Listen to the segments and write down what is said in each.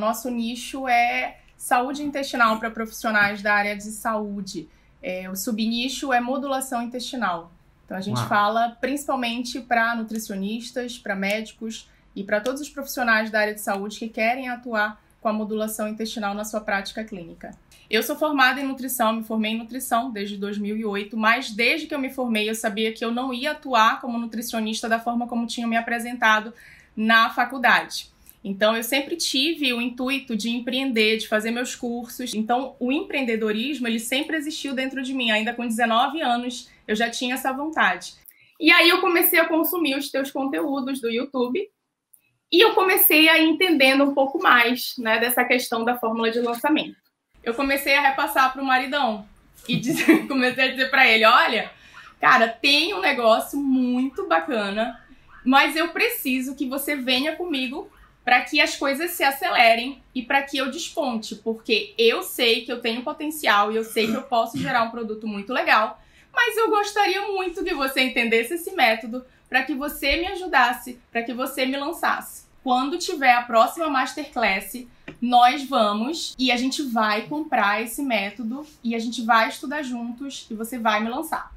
Nosso nicho é saúde intestinal para profissionais da área de saúde. É, o subnicho é modulação intestinal. Então a gente Uau. fala principalmente para nutricionistas, para médicos e para todos os profissionais da área de saúde que querem atuar com a modulação intestinal na sua prática clínica. Eu sou formada em nutrição, me formei em nutrição desde 2008, mas desde que eu me formei eu sabia que eu não ia atuar como nutricionista da forma como tinham me apresentado na faculdade. Então eu sempre tive o intuito de empreender, de fazer meus cursos. Então o empreendedorismo, ele sempre existiu dentro de mim, ainda com 19 anos eu já tinha essa vontade. E aí eu comecei a consumir os teus conteúdos do YouTube e eu comecei a entendendo um pouco mais, né, dessa questão da fórmula de lançamento eu comecei a repassar pro maridão. E dizer, comecei a dizer para ele: olha, cara, tem um negócio muito bacana, mas eu preciso que você venha comigo para que as coisas se acelerem e para que eu desponte, porque eu sei que eu tenho potencial e eu sei que eu posso gerar um produto muito legal, mas eu gostaria muito que você entendesse esse método para que você me ajudasse, para que você me lançasse. Quando tiver a próxima masterclass, nós vamos e a gente vai comprar esse método e a gente vai estudar juntos e você vai me lançar.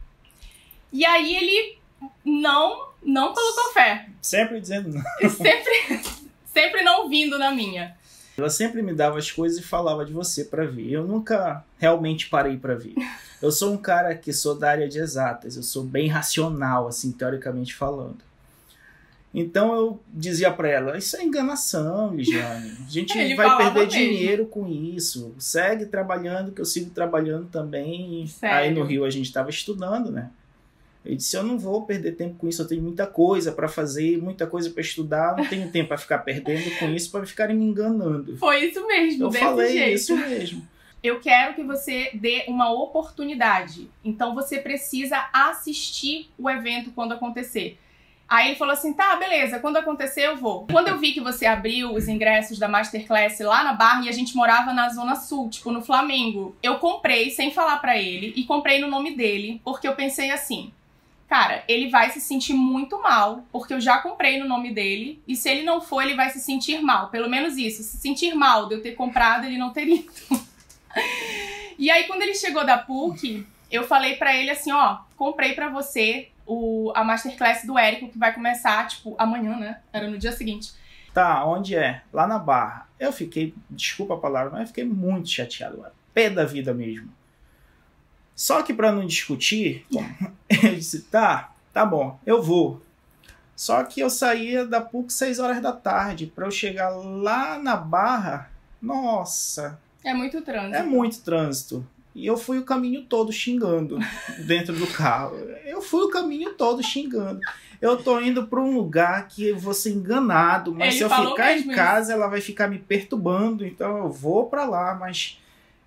E aí ele não não colocou fé. Sempre dizendo não. Sempre, sempre não vindo na minha. Ela sempre me dava as coisas e falava de você para ver. Eu nunca realmente parei para ver. Eu sou um cara que sou da área de exatas, eu sou bem racional, assim, teoricamente falando. Então eu dizia para ela: Isso é enganação, Ligiane. A gente vai perder mesmo. dinheiro com isso. Segue trabalhando, que eu sigo trabalhando também. Sério? Aí no Rio a gente estava estudando, né? Eu disse: Eu não vou perder tempo com isso. Eu tenho muita coisa para fazer, muita coisa para estudar. Não tenho tempo para ficar perdendo com isso, para ficarem me enganando. Foi isso mesmo. Eu falei jeito. isso mesmo. Eu quero que você dê uma oportunidade. Então você precisa assistir o evento quando acontecer. Aí ele falou assim: tá, beleza, quando acontecer eu vou. Quando eu vi que você abriu os ingressos da Masterclass lá na Barra e a gente morava na Zona Sul, tipo no Flamengo, eu comprei sem falar para ele e comprei no nome dele, porque eu pensei assim: cara, ele vai se sentir muito mal, porque eu já comprei no nome dele, e se ele não for, ele vai se sentir mal. Pelo menos isso, se sentir mal de eu ter comprado, ele não ter ido. e aí, quando ele chegou da PUC, eu falei para ele assim: ó, comprei para você, o, a masterclass do Érico, que vai começar, tipo, amanhã, né? Era no dia seguinte. Tá, onde é? Lá na Barra. Eu fiquei, desculpa a palavra, mas eu fiquei muito chateado, pé da vida mesmo. Só que para não discutir, eu disse, tá, tá bom, eu vou. Só que eu saía da PUC 6 horas da tarde para eu chegar lá na Barra. Nossa. É muito trânsito. É muito trânsito. E eu fui o caminho todo xingando dentro do carro. Eu fui o caminho todo xingando. Eu tô indo para um lugar que eu vou ser enganado, mas Ele se eu ficar em casa, isso. ela vai ficar me perturbando, então eu vou para lá, mas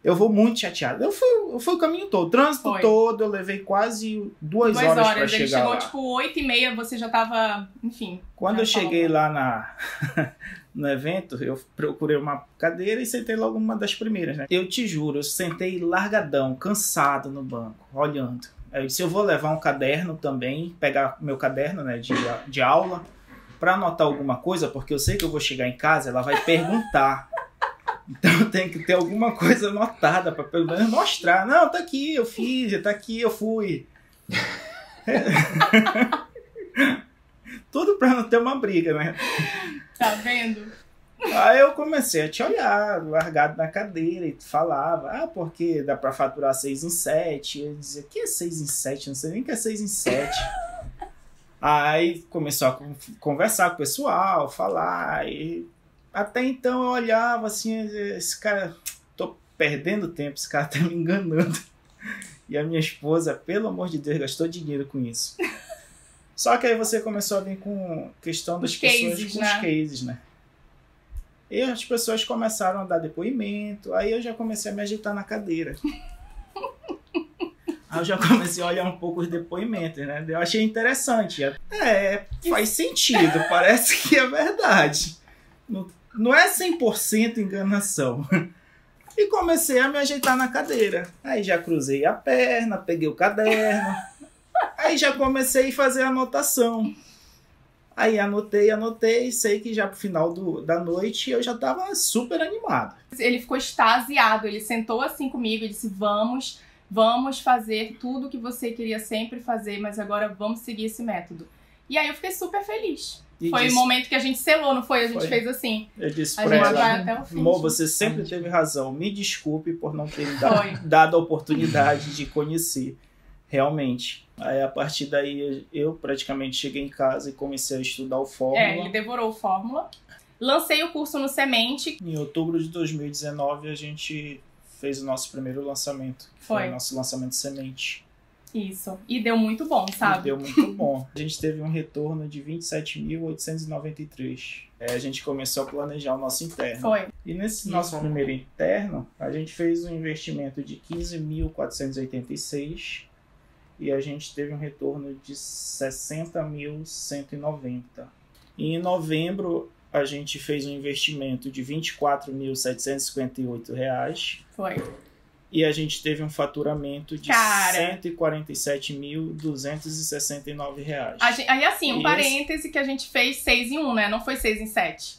eu vou muito chateado. Eu fui, eu fui o caminho todo, o trânsito Foi. todo, eu levei quase duas, duas horas, horas para chegar. Chegou lá. tipo oito e meia, você já tava, enfim. Quando eu cheguei lá na no evento, eu procurei uma cadeira e sentei logo uma das primeiras, né? Eu te juro, eu sentei largadão, cansado no banco, olhando. Eu disse, eu vou levar um caderno também, pegar meu caderno, né, de, de aula, para anotar alguma coisa, porque eu sei que eu vou chegar em casa, ela vai perguntar. Então tem que ter alguma coisa anotada para pelo menos mostrar. Não, tá aqui, eu fiz, tá aqui, eu fui. Tudo para não ter uma briga, né? Tá vendo? Aí eu comecei a te olhar, largado na cadeira, e falava, ah, porque dá pra faturar 6 em 7. Eu dizia, que é 6 em 7? Não sei nem que é 6 em 7. Aí começou a conversar com o pessoal, falar, e até então eu olhava assim, esse cara, tô perdendo tempo, esse cara tá me enganando. E a minha esposa, pelo amor de Deus, gastou dinheiro com isso. Só que aí você começou a vir com questão das os pessoas cases, com né? os cases, né? E as pessoas começaram a dar depoimento, aí eu já comecei a me agitar na cadeira. aí eu já comecei a olhar um pouco os depoimentos, né? Eu achei interessante. É, faz sentido, parece que é verdade. Não, é 100% enganação. E comecei a me ajeitar na cadeira. Aí já cruzei a perna, peguei o caderno. Aí já comecei a fazer anotação. Aí anotei, anotei, sei que já pro final do, da noite eu já tava super animado. Ele ficou extasiado, ele sentou assim comigo e disse: Vamos, vamos fazer tudo que você queria sempre fazer, mas agora vamos seguir esse método. E aí eu fiquei super feliz. E foi disse, o momento que a gente selou, não foi? A gente foi. fez assim. Eu disse pra ela, vai até o fim. Mo, você sempre teve razão. Me desculpe por não ter dado, dado a oportunidade de conhecer. Realmente. Aí a partir daí eu praticamente cheguei em casa e comecei a estudar o Fórmula. É, ele devorou o Fórmula. Lancei o curso no Semente. Em outubro de 2019 a gente fez o nosso primeiro lançamento. Foi, foi o nosso lançamento Semente. Isso. E deu muito bom, sabe? E deu muito bom. A gente teve um retorno de 27.893. É, a gente começou a planejar o nosso interno. Foi. E nesse nosso primeiro interno, a gente fez um investimento de 15.486 e a gente teve um retorno de 60.190. E em novembro, a gente fez um investimento de R$ 24.758. Foi e a gente teve um faturamento de R$ 147.269. Aí, assim, um e parêntese esse... que a gente fez 6 em 1, né? Não foi 6 em 7.